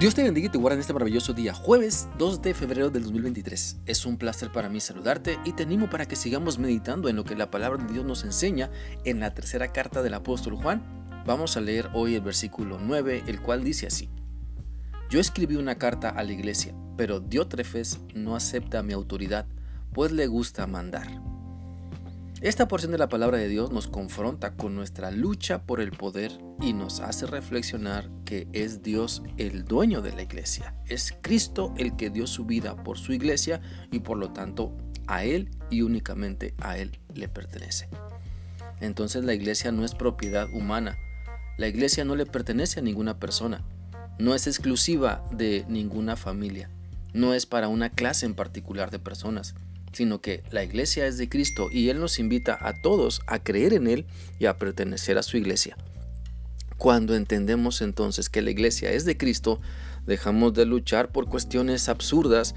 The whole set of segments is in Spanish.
Dios te bendiga y te guarde en este maravilloso día, jueves 2 de febrero del 2023. Es un placer para mí saludarte y te animo para que sigamos meditando en lo que la palabra de Dios nos enseña en la tercera carta del apóstol Juan. Vamos a leer hoy el versículo 9, el cual dice así. Yo escribí una carta a la iglesia, pero Diótrefes no acepta mi autoridad, pues le gusta mandar. Esta porción de la palabra de Dios nos confronta con nuestra lucha por el poder y nos hace reflexionar que es Dios el dueño de la iglesia. Es Cristo el que dio su vida por su iglesia y por lo tanto a Él y únicamente a Él le pertenece. Entonces la iglesia no es propiedad humana. La iglesia no le pertenece a ninguna persona. No es exclusiva de ninguna familia. No es para una clase en particular de personas sino que la iglesia es de Cristo y Él nos invita a todos a creer en Él y a pertenecer a su iglesia. Cuando entendemos entonces que la iglesia es de Cristo, dejamos de luchar por cuestiones absurdas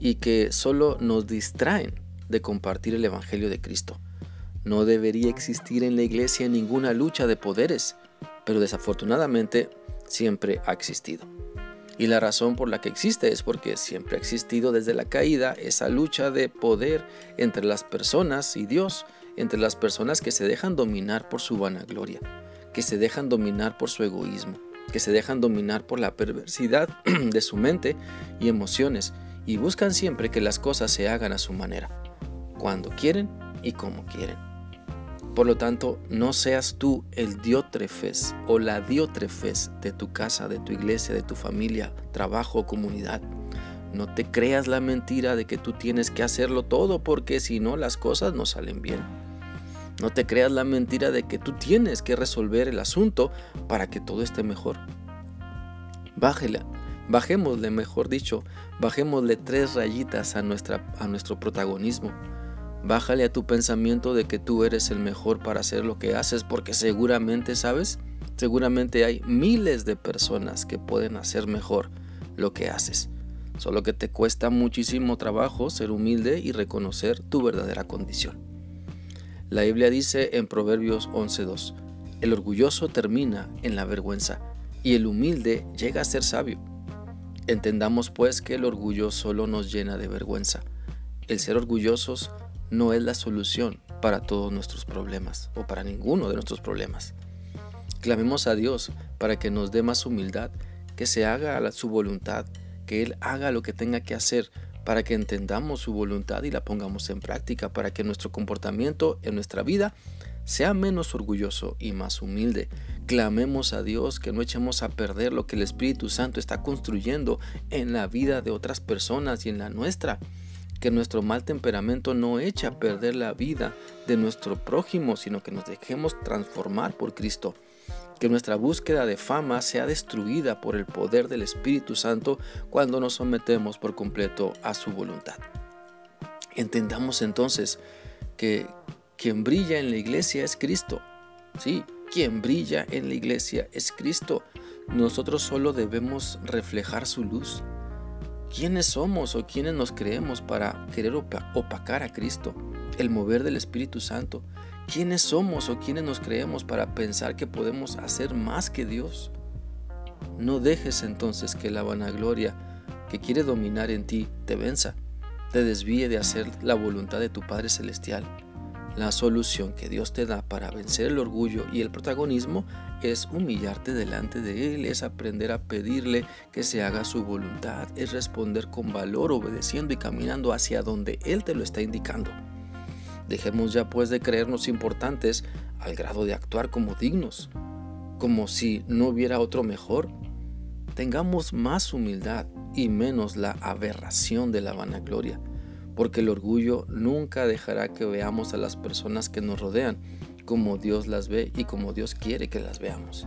y que solo nos distraen de compartir el Evangelio de Cristo. No debería existir en la iglesia ninguna lucha de poderes, pero desafortunadamente siempre ha existido. Y la razón por la que existe es porque siempre ha existido desde la caída esa lucha de poder entre las personas y Dios, entre las personas que se dejan dominar por su vanagloria, que se dejan dominar por su egoísmo, que se dejan dominar por la perversidad de su mente y emociones y buscan siempre que las cosas se hagan a su manera, cuando quieren y como quieren. Por lo tanto, no seas tú el diótrefes o la diótrefes de tu casa, de tu iglesia, de tu familia, trabajo o comunidad. No te creas la mentira de que tú tienes que hacerlo todo porque si no las cosas no salen bien. No te creas la mentira de que tú tienes que resolver el asunto para que todo esté mejor. Bájela, bajémosle, mejor dicho, bajémosle tres rayitas a, nuestra, a nuestro protagonismo Bájale a tu pensamiento de que tú eres el mejor para hacer lo que haces porque seguramente, ¿sabes? Seguramente hay miles de personas que pueden hacer mejor lo que haces. Solo que te cuesta muchísimo trabajo ser humilde y reconocer tu verdadera condición. La Biblia dice en Proverbios 11.2, el orgulloso termina en la vergüenza y el humilde llega a ser sabio. Entendamos pues que el orgullo solo nos llena de vergüenza. El ser orgullosos no es la solución para todos nuestros problemas o para ninguno de nuestros problemas. Clamemos a Dios para que nos dé más humildad, que se haga su voluntad, que Él haga lo que tenga que hacer para que entendamos su voluntad y la pongamos en práctica, para que nuestro comportamiento en nuestra vida sea menos orgulloso y más humilde. Clamemos a Dios que no echemos a perder lo que el Espíritu Santo está construyendo en la vida de otras personas y en la nuestra que nuestro mal temperamento no eche a perder la vida de nuestro prójimo, sino que nos dejemos transformar por Cristo. Que nuestra búsqueda de fama sea destruida por el poder del Espíritu Santo cuando nos sometemos por completo a su voluntad. Entendamos entonces que quien brilla en la iglesia es Cristo. Sí, quien brilla en la iglesia es Cristo. Nosotros solo debemos reflejar su luz. ¿Quiénes somos o quiénes nos creemos para querer opacar a Cristo? El mover del Espíritu Santo. ¿Quiénes somos o quiénes nos creemos para pensar que podemos hacer más que Dios? No dejes entonces que la vanagloria que quiere dominar en ti te venza, te desvíe de hacer la voluntad de tu Padre Celestial. La solución que Dios te da para vencer el orgullo y el protagonismo es humillarte delante de Él, es aprender a pedirle que se haga su voluntad, es responder con valor, obedeciendo y caminando hacia donde Él te lo está indicando. Dejemos ya pues de creernos importantes al grado de actuar como dignos, como si no hubiera otro mejor. Tengamos más humildad y menos la aberración de la vanagloria porque el orgullo nunca dejará que veamos a las personas que nos rodean como Dios las ve y como Dios quiere que las veamos.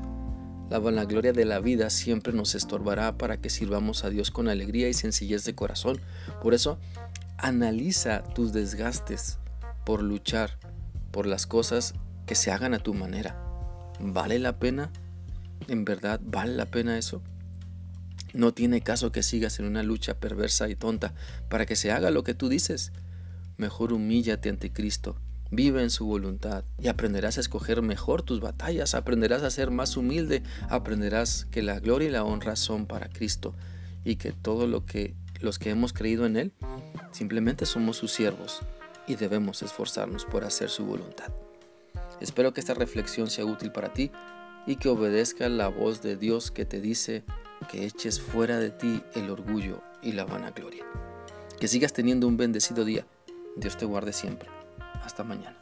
La vanagloria de la vida siempre nos estorbará para que sirvamos a Dios con alegría y sencillez de corazón. Por eso, analiza tus desgastes por luchar por las cosas que se hagan a tu manera. ¿Vale la pena? ¿En verdad vale la pena eso? No tiene caso que sigas en una lucha perversa y tonta para que se haga lo que tú dices. Mejor humíllate ante Cristo, Vive en su voluntad y aprenderás a escoger mejor tus batallas, aprenderás a ser más humilde, aprenderás que la gloria y la honra son para Cristo y que todo lo que los que hemos creído en Él simplemente somos sus siervos y debemos esforzarnos por hacer su voluntad. Espero que esta reflexión sea útil para ti y que obedezca la voz de Dios que te dice que eches fuera de ti el orgullo y la vanagloria. Que sigas teniendo un bendecido día. Dios te guarde siempre. Hasta mañana.